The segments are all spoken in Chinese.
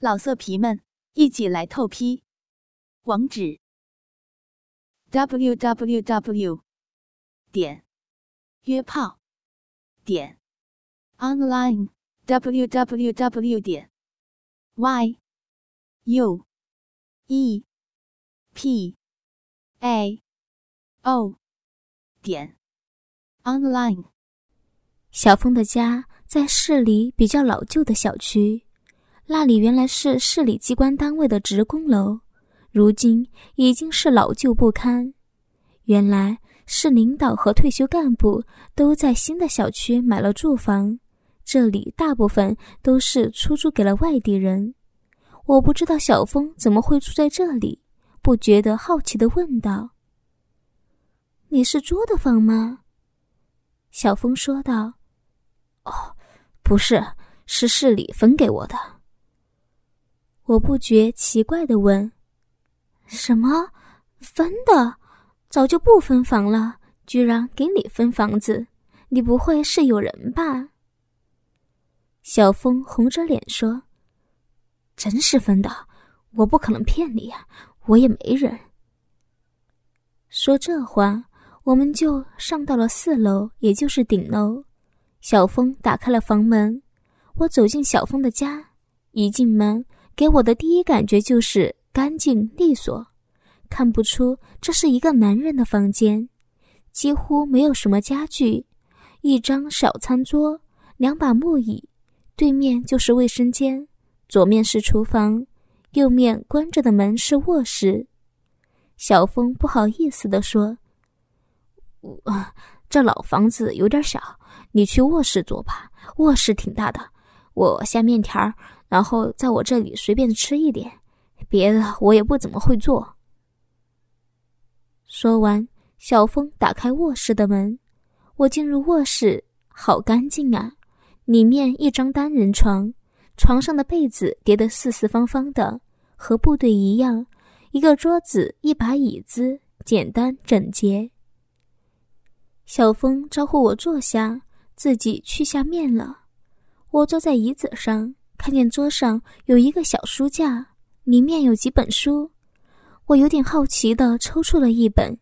老色皮们，一起来透批！网址：w w w 点约炮点 online w w w 点 y u e p a o 点 online。小峰的家在市里比较老旧的小区。那里原来是市里机关单位的职工楼，如今已经是老旧不堪。原来是领导和退休干部都在新的小区买了住房，这里大部分都是出租给了外地人。我不知道小峰怎么会住在这里，不觉得好奇的问道：“你是租的房吗？”小峰说道：“哦，不是，是市里分给我的。”我不觉奇怪的问：“什么分的？早就不分房了，居然给你分房子？你不会是有人吧？”小峰红着脸说：“真是分的，我不可能骗你呀，我也没人。”说这话，我们就上到了四楼，也就是顶楼。小峰打开了房门，我走进小峰的家，一进门。给我的第一感觉就是干净利索，看不出这是一个男人的房间，几乎没有什么家具，一张小餐桌，两把木椅，对面就是卫生间，左面是厨房，右面关着的门是卧室。小峰不好意思地说：“我这老房子有点小，你去卧室坐吧，卧室挺大的，我下面条。”然后在我这里随便吃一点，别的我也不怎么会做。说完，小峰打开卧室的门，我进入卧室，好干净啊！里面一张单人床，床上的被子叠得四四方方的，和部队一样。一个桌子，一把椅子，简单整洁。小峰招呼我坐下，自己去下面了。我坐在椅子上。看见桌上有一个小书架，里面有几本书，我有点好奇的抽出了一本，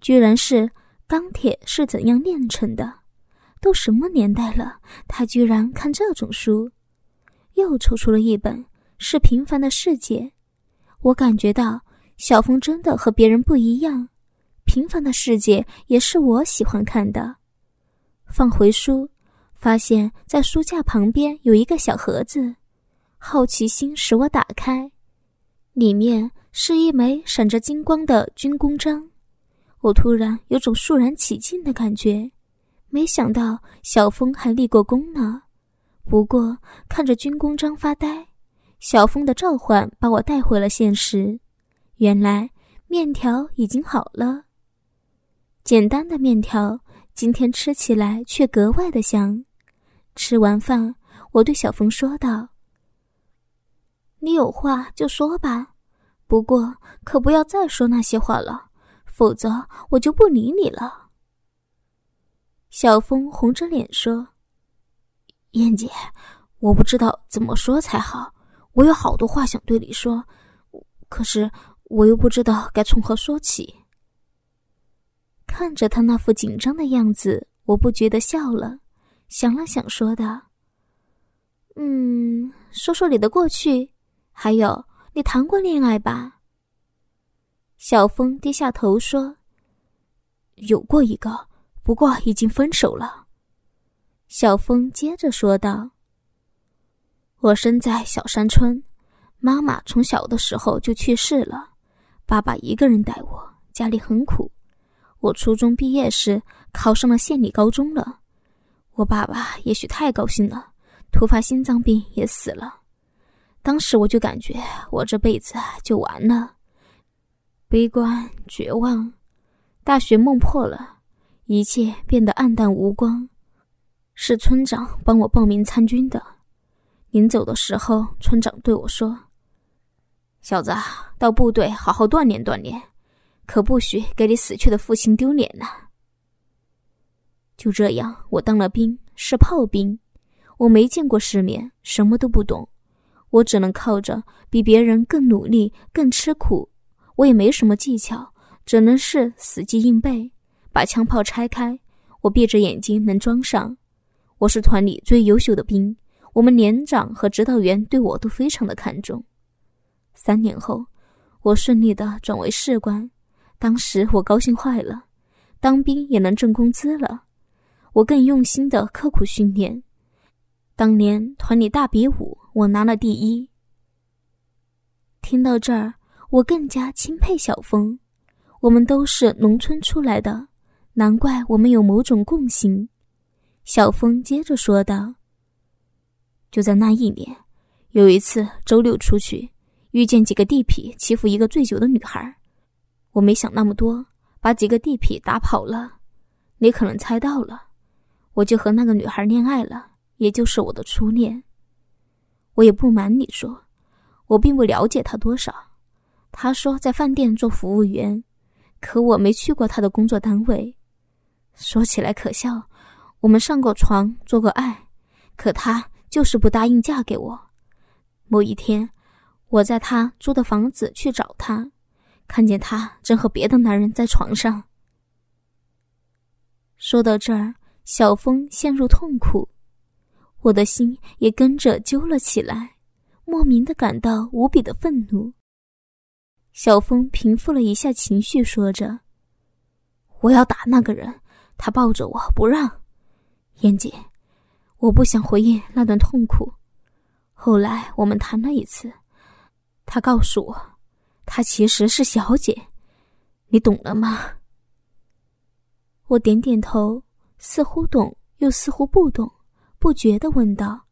居然是《钢铁是怎样炼成的》。都什么年代了，他居然看这种书。又抽出了一本，是《平凡的世界》。我感觉到小峰真的和别人不一样，《平凡的世界》也是我喜欢看的。放回书。发现，在书架旁边有一个小盒子，好奇心使我打开，里面是一枚闪着金光的军功章。我突然有种肃然起敬的感觉，没想到小峰还立过功呢。不过看着军功章发呆，小峰的召唤把我带回了现实。原来面条已经好了，简单的面条，今天吃起来却格外的香。吃完饭，我对小峰说道：“你有话就说吧，不过可不要再说那些话了，否则我就不理你了。”小峰红着脸说：“燕姐，我不知道怎么说才好，我有好多话想对你说，可是我又不知道该从何说起。”看着他那副紧张的样子，我不觉得笑了。想了想，说道：“嗯，说说你的过去，还有你谈过恋爱吧？”小峰低下头说：“有过一个，不过已经分手了。”小峰接着说道：“我生在小山村，妈妈从小的时候就去世了，爸爸一个人带我，家里很苦。我初中毕业时考上了县里高中了。”我爸爸也许太高兴了，突发心脏病也死了。当时我就感觉我这辈子就完了，悲观绝望，大学梦破了，一切变得暗淡无光。是村长帮我报名参军的。临走的时候，村长对我说：“小子，到部队好好锻炼锻炼，可不许给你死去的父亲丢脸呐。”就这样，我当了兵，是炮兵，我没见过世面，什么都不懂。我只能靠着比别人更努力、更吃苦。我也没什么技巧，只能是死记硬背。把枪炮拆开，我闭着眼睛能装上。我是团里最优秀的兵，我们连长和指导员对我都非常的看重。三年后，我顺利的转为士官，当时我高兴坏了，当兵也能挣工资了。我更用心的刻苦训练。当年团里大比武，我拿了第一。听到这儿，我更加钦佩小峰。我们都是农村出来的，难怪我们有某种共性。小峰接着说道：“就在那一年，有一次周六出去，遇见几个地痞欺负一个醉酒的女孩，我没想那么多，把几个地痞打跑了。你可能猜到了。”我就和那个女孩恋爱了，也就是我的初恋。我也不瞒你说，我并不了解她多少。她说在饭店做服务员，可我没去过她的工作单位。说起来可笑，我们上过床，做过爱，可她就是不答应嫁给我。某一天，我在她租的房子去找她，看见她正和别的男人在床上。说到这儿。小峰陷入痛苦，我的心也跟着揪了起来，莫名的感到无比的愤怒。小峰平复了一下情绪，说着：“我要打那个人。”他抱着我不让。燕姐，我不想回忆那段痛苦。后来我们谈了一次，他告诉我，他其实是小姐，你懂了吗？我点点头。似乎懂，又似乎不懂，不觉的问道：“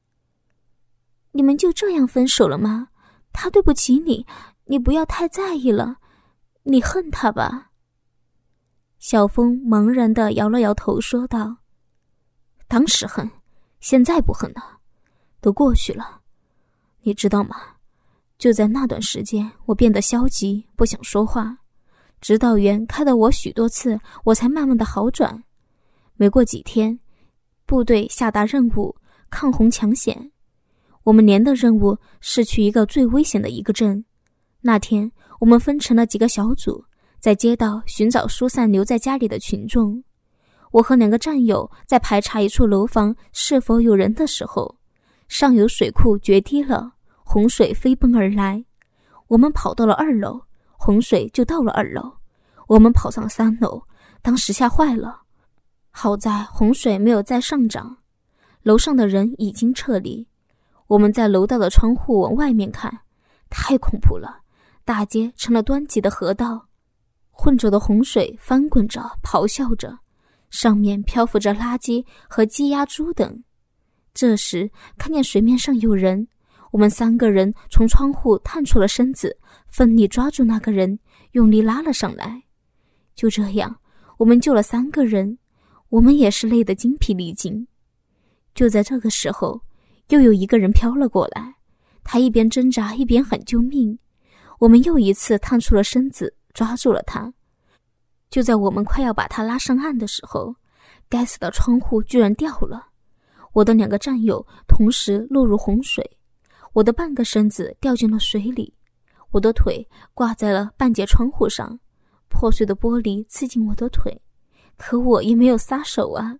你们就这样分手了吗？他对不起你，你不要太在意了。你恨他吧？”小峰茫然的摇了摇头，说道：“当时恨，现在不恨了，都过去了。你知道吗？就在那段时间，我变得消极，不想说话。指导员开导我许多次，我才慢慢的好转。”没过几天，部队下达任务，抗洪抢险。我们连的任务是去一个最危险的一个镇。那天，我们分成了几个小组，在街道寻找疏散留在家里的群众。我和两个战友在排查一处楼房是否有人的时候，上游水库决堤了，洪水飞奔而来。我们跑到了二楼，洪水就到了二楼。我们跑上三楼，当时吓坏了。好在洪水没有再上涨，楼上的人已经撤离。我们在楼道的窗户往外面看，太恐怖了！大街成了湍急的河道，浑浊的洪水翻滚着，咆哮着，上面漂浮着垃圾和鸡鸭猪等。这时看见水面上有人，我们三个人从窗户探出了身子，奋力抓住那个人，用力拉了上来。就这样，我们救了三个人。我们也是累得精疲力尽。就在这个时候，又有一个人飘了过来，他一边挣扎一边喊救命。我们又一次探出了身子，抓住了他。就在我们快要把他拉上岸的时候，该死的窗户居然掉了，我的两个战友同时落入洪水，我的半个身子掉进了水里，我的腿挂在了半截窗户上，破碎的玻璃刺进我的腿。可我也没有撒手啊！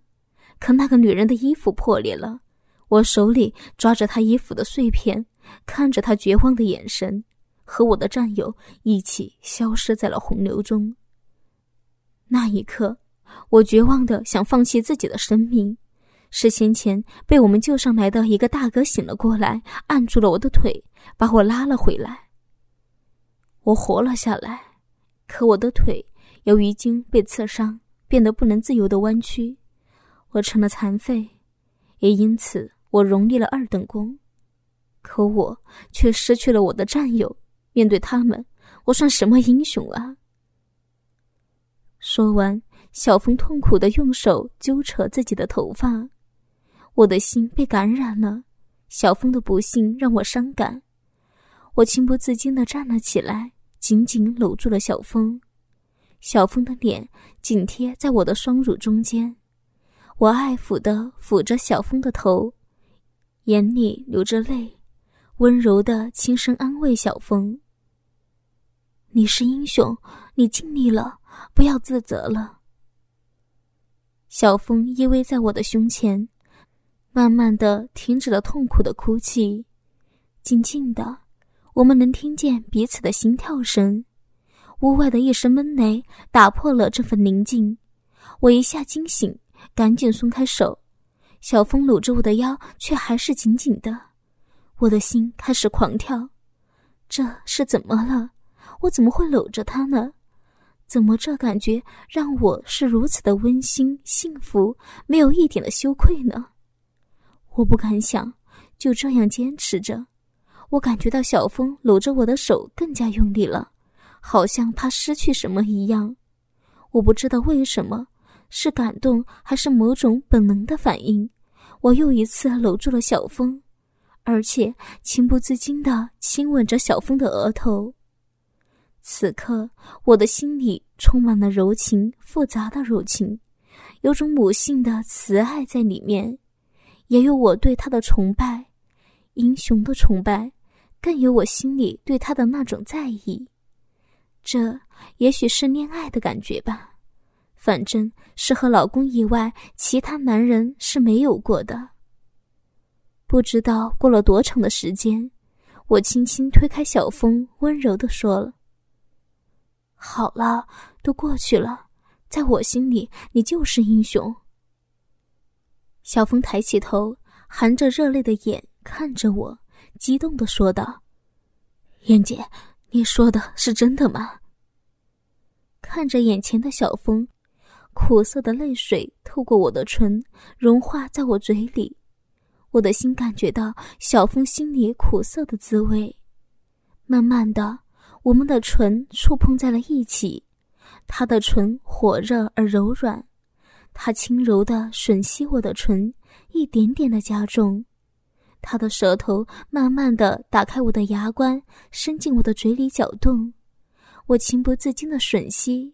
可那个女人的衣服破裂了，我手里抓着她衣服的碎片，看着她绝望的眼神，和我的战友一起消失在了洪流中。那一刻，我绝望的想放弃自己的生命。是先前被我们救上来的一个大哥醒了过来，按住了我的腿，把我拉了回来。我活了下来，可我的腿由于经被刺伤。变得不能自由的弯曲，我成了残废，也因此我荣立了二等功。可我却失去了我的战友，面对他们，我算什么英雄啊？说完，小峰痛苦的用手揪扯自己的头发，我的心被感染了。小峰的不幸让我伤感，我情不自禁的站了起来，紧紧搂住了小峰。小峰的脸紧贴在我的双乳中间，我爱抚的抚着小峰的头，眼里流着泪。温柔的轻声安慰小峰：“你是英雄，你尽力了，不要自责了。”小峰依偎在我的胸前，慢慢的停止了痛苦的哭泣，静静的，我们能听见彼此的心跳声。屋外的一声闷雷打破了这份宁静，我一下惊醒，赶紧松开手。小峰搂着我的腰，却还是紧紧的。我的心开始狂跳，这是怎么了？我怎么会搂着他呢？怎么这感觉让我是如此的温馨幸福，没有一点的羞愧呢？我不敢想，就这样坚持着。我感觉到小峰搂着我的手更加用力了。好像怕失去什么一样，我不知道为什么，是感动还是某种本能的反应。我又一次搂住了小峰，而且情不自禁地亲吻着小峰的额头。此刻，我的心里充满了柔情，复杂的柔情，有种母性的慈爱在里面，也有我对他的崇拜，英雄的崇拜，更有我心里对他的那种在意。这也许是恋爱的感觉吧，反正是和老公以外其他男人是没有过的。不知道过了多长的时间，我轻轻推开小峰，温柔的说了：“好了，都过去了，在我心里你就是英雄。”小峰抬起头，含着热泪的眼看着我，激动的说道：“燕姐。”你说的是真的吗？看着眼前的小峰，苦涩的泪水透过我的唇，融化在我嘴里。我的心感觉到小峰心里苦涩的滋味。慢慢的，我们的唇触碰在了一起，他的唇火热而柔软，他轻柔的吮吸我的唇，一点点的加重。他的舌头慢慢的打开我的牙关，伸进我的嘴里搅动，我情不自禁的吮吸。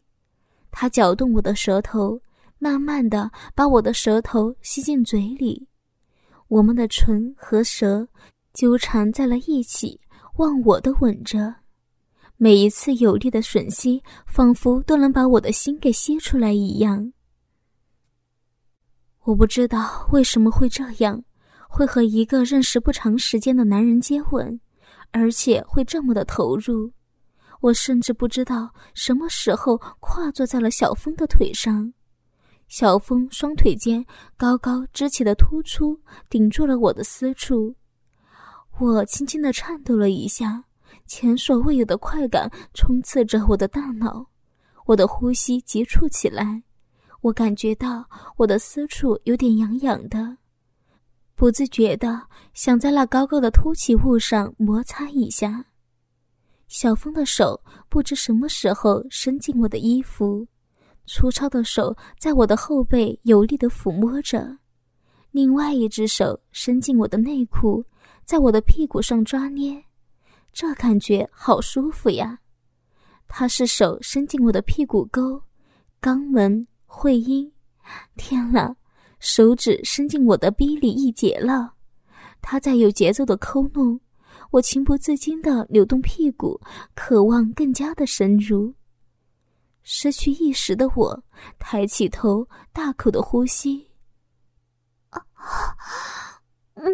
他搅动我的舌头，慢慢的把我的舌头吸进嘴里，我们的唇和舌纠缠在了一起，忘我的吻着。每一次有力的吮吸，仿佛都能把我的心给吸出来一样。我不知道为什么会这样。会和一个认识不长时间的男人接吻，而且会这么的投入，我甚至不知道什么时候跨坐在了小峰的腿上，小峰双腿间高高支起的突出顶住了我的私处，我轻轻的颤抖了一下，前所未有的快感冲刺着我的大脑，我的呼吸急促起来，我感觉到我的私处有点痒痒的。不自觉的想在那高高的凸起物上摩擦一下，小峰的手不知什么时候伸进我的衣服，粗糙的手在我的后背有力的抚摸着，另外一只手伸进我的内裤，在我的屁股上抓捏，这感觉好舒服呀！他是手伸进我的屁股沟、肛门、会阴，天哪！手指伸进我的逼里一截了，他在有节奏的抠弄，我情不自禁的扭动屁股，渴望更加的深入。失去意识的我抬起头，大口的呼吸。啊，嗯，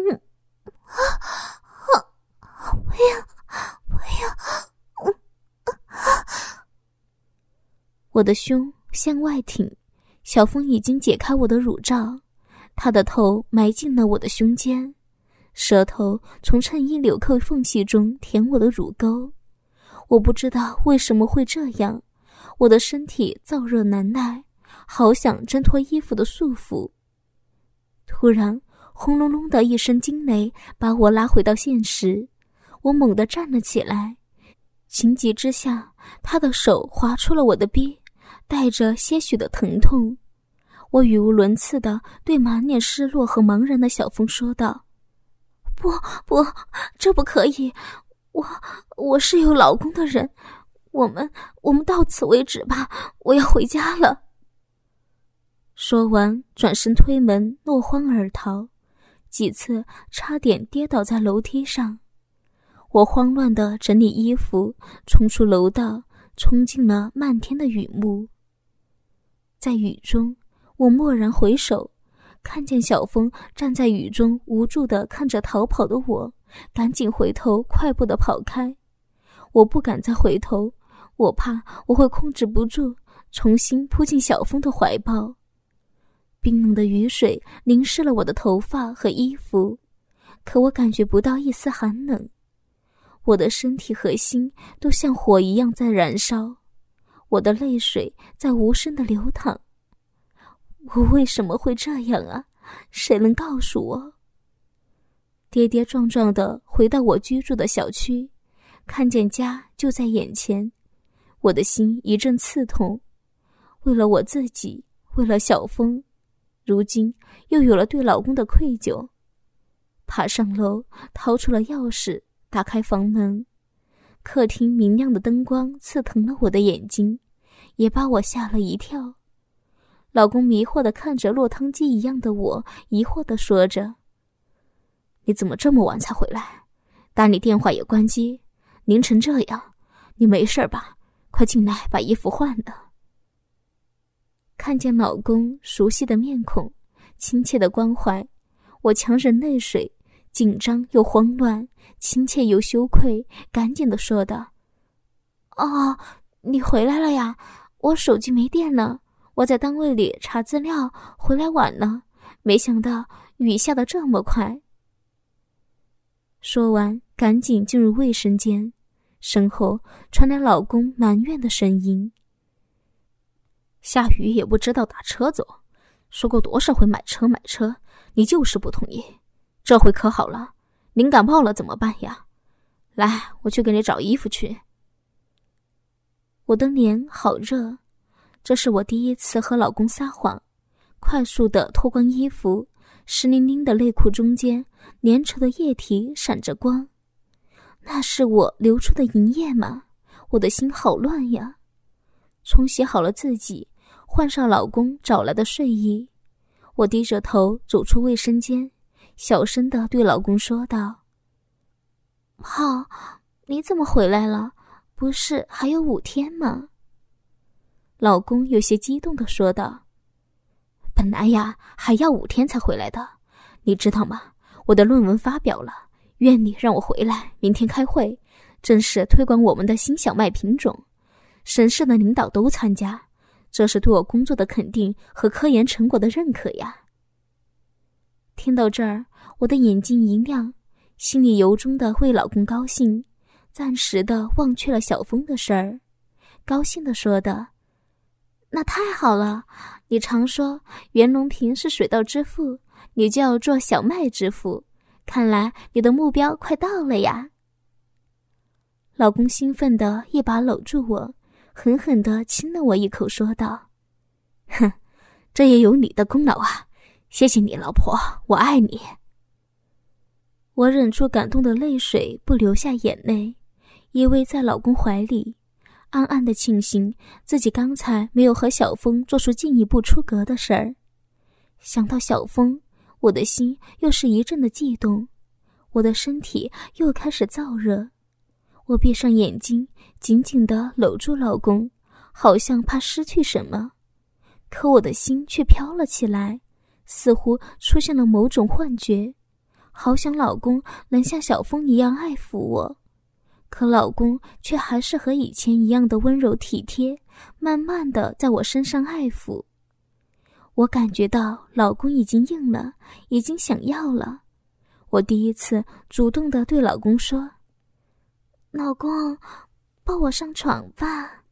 啊，啊，不要，不要，嗯，啊，我的胸向外挺。小峰已经解开我的乳罩，他的头埋进了我的胸间，舌头从衬衣纽扣缝隙中舔我的乳沟。我不知道为什么会这样，我的身体燥热难耐，好想挣脱衣服的束缚。突然，轰隆隆的一声惊雷把我拉回到现实，我猛地站了起来，情急之下，他的手划出了我的逼。带着些许的疼痛，我语无伦次的对满脸失落和茫然的小峰说道：“不不，这不可以！我我是有老公的人，我们我们到此为止吧，我要回家了。”说完，转身推门，落荒而逃，几次差点跌倒在楼梯上。我慌乱的整理衣服，冲出楼道，冲进了漫天的雨幕。在雨中，我蓦然回首，看见小峰站在雨中，无助的看着逃跑的我，赶紧回头，快步的跑开。我不敢再回头，我怕我会控制不住，重新扑进小峰的怀抱。冰冷的雨水淋湿了我的头发和衣服，可我感觉不到一丝寒冷。我的身体和心都像火一样在燃烧，我的泪水在无声的流淌。我为什么会这样啊？谁能告诉我？跌跌撞撞的回到我居住的小区，看见家就在眼前，我的心一阵刺痛。为了我自己，为了小峰，如今又有了对老公的愧疚。爬上楼，掏出了钥匙。打开房门，客厅明亮的灯光刺疼了我的眼睛，也把我吓了一跳。老公迷惑的看着落汤鸡一样的我，疑惑的说着：“你怎么这么晚才回来？打你电话也关机，凌晨这样，你没事吧？快进来把衣服换了。”看见老公熟悉的面孔，亲切的关怀，我强忍泪水。紧张又慌乱，亲切又羞愧，赶紧的说道：“哦，你回来了呀！我手机没电了，我在单位里查资料，回来晚了。没想到雨下的这么快。”说完，赶紧进入卫生间，身后传来老公埋怨的声音：“下雨也不知道打车走，说过多少回买车买车，你就是不同意。”这回可好了，您感冒了怎么办呀？来，我去给你找衣服去。我的脸好热，这是我第一次和老公撒谎。快速的脱光衣服，湿淋淋的内裤中间粘稠的液体闪着光，那是我流出的银液吗？我的心好乱呀！冲洗好了自己，换上老公找来的睡衣，我低着头走出卫生间。小声的对老公说道：“好，你怎么回来了？不是还有五天吗？”老公有些激动的说道：“本来呀，还要五天才回来的，你知道吗？我的论文发表了，院里让我回来，明天开会，正式推广我们的新小麦品种，省市的领导都参加，这是对我工作的肯定和科研成果的认可呀。”听到这儿，我的眼睛一亮，心里由衷的为老公高兴，暂时的忘却了小峰的事儿，高兴的说道：“那太好了！你常说袁隆平是水稻之父，你就要做小麦之父，看来你的目标快到了呀！”老公兴奋的一把搂住我，狠狠的亲了我一口，说道：“哼，这也有你的功劳啊！”谢谢你，老婆，我爱你。我忍住感动的泪水，不流下眼泪，依偎在老公怀里，暗暗的庆幸自己刚才没有和小峰做出进一步出格的事儿。想到小峰，我的心又是一阵的悸动，我的身体又开始燥热。我闭上眼睛，紧紧的搂住老公，好像怕失去什么，可我的心却飘了起来。似乎出现了某种幻觉，好想老公能像小风一样爱抚我，可老公却还是和以前一样的温柔体贴，慢慢的在我身上爱抚。我感觉到老公已经硬了，已经想要了。我第一次主动的对老公说：“老公，抱我上床吧。”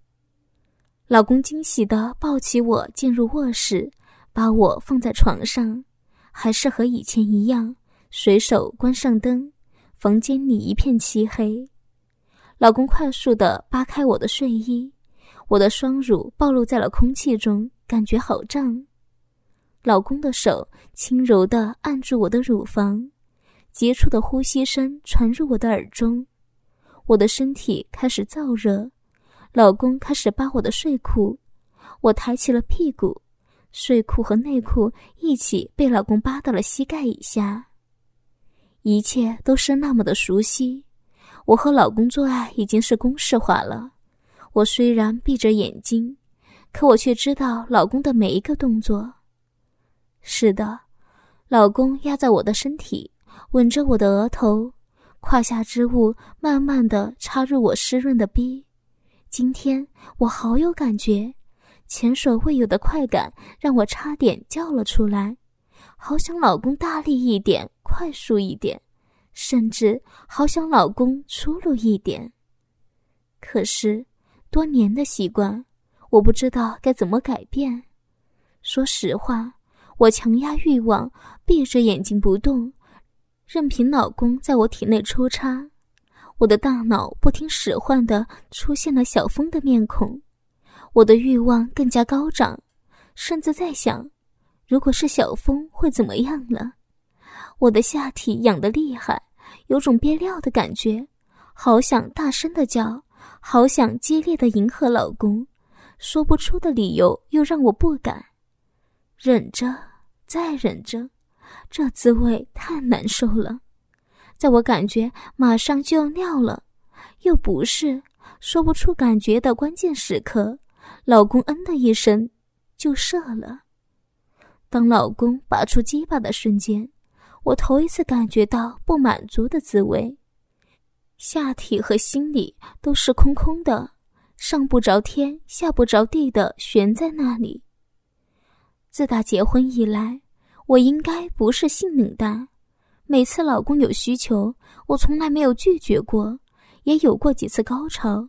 老公惊喜的抱起我进入卧室。把我放在床上，还是和以前一样，随手关上灯，房间里一片漆黑。老公快速的扒开我的睡衣，我的双乳暴露在了空气中，感觉好胀。老公的手轻柔的按住我的乳房，急促的呼吸声传入我的耳中，我的身体开始燥热。老公开始扒我的睡裤，我抬起了屁股。睡裤和内裤一起被老公扒到了膝盖以下，一切都是那么的熟悉。我和老公做爱已经是公式化了。我虽然闭着眼睛，可我却知道老公的每一个动作。是的，老公压在我的身体，吻着我的额头，胯下之物慢慢的插入我湿润的逼。今天我好有感觉，前所未有的快感让我差点叫了出来。好想老公大力一点，快速一点，甚至好想老公粗鲁一点。可是，多年的习惯，我不知道该怎么改变。说实话。我强压欲望，闭着眼睛不动，任凭老公在我体内抽插。我的大脑不听使唤的出现了小峰的面孔，我的欲望更加高涨，甚至在想，如果是小峰会怎么样了？我的下体痒得厉害，有种憋尿的感觉，好想大声的叫，好想激烈的迎合老公，说不出的理由又让我不敢忍着。再忍着，这滋味太难受了。在我感觉马上就要尿了，又不是说不出感觉的关键时刻，老公嗯的一声就射了。当老公拔出鸡巴的瞬间，我头一次感觉到不满足的滋味，下体和心里都是空空的，上不着天，下不着地的悬在那里。自打结婚以来，我应该不是性冷淡。每次老公有需求，我从来没有拒绝过，也有过几次高潮。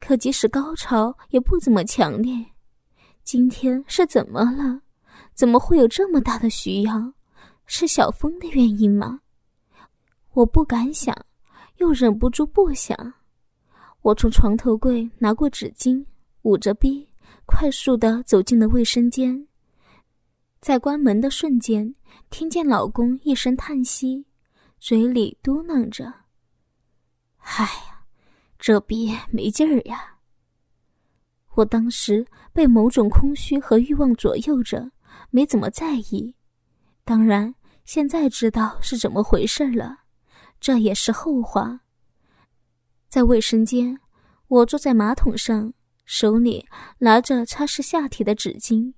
可即使高潮，也不怎么强烈。今天是怎么了？怎么会有这么大的需要？是小峰的原因吗？我不敢想，又忍不住不想。我从床头柜拿过纸巾，捂着逼，快速的走进了卫生间。在关门的瞬间，听见老公一声叹息，嘴里嘟囔着：“哎呀，这逼没劲儿呀。”我当时被某种空虚和欲望左右着，没怎么在意。当然，现在知道是怎么回事了，这也是后话。在卫生间，我坐在马桶上，手里拿着擦拭下体的纸巾。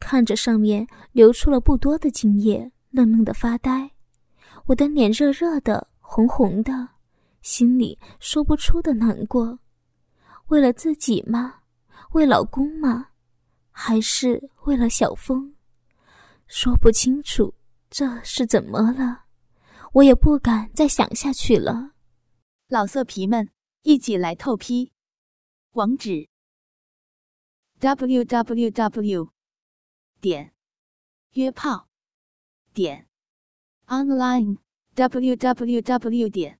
看着上面流出了不多的精液，愣愣的发呆。我的脸热热的，红红的，心里说不出的难过。为了自己吗？为老公吗？还是为了小峰？说不清楚，这是怎么了？我也不敢再想下去了。老色皮们，一起来透批！网址：w w w. 点约炮点 online w w w 点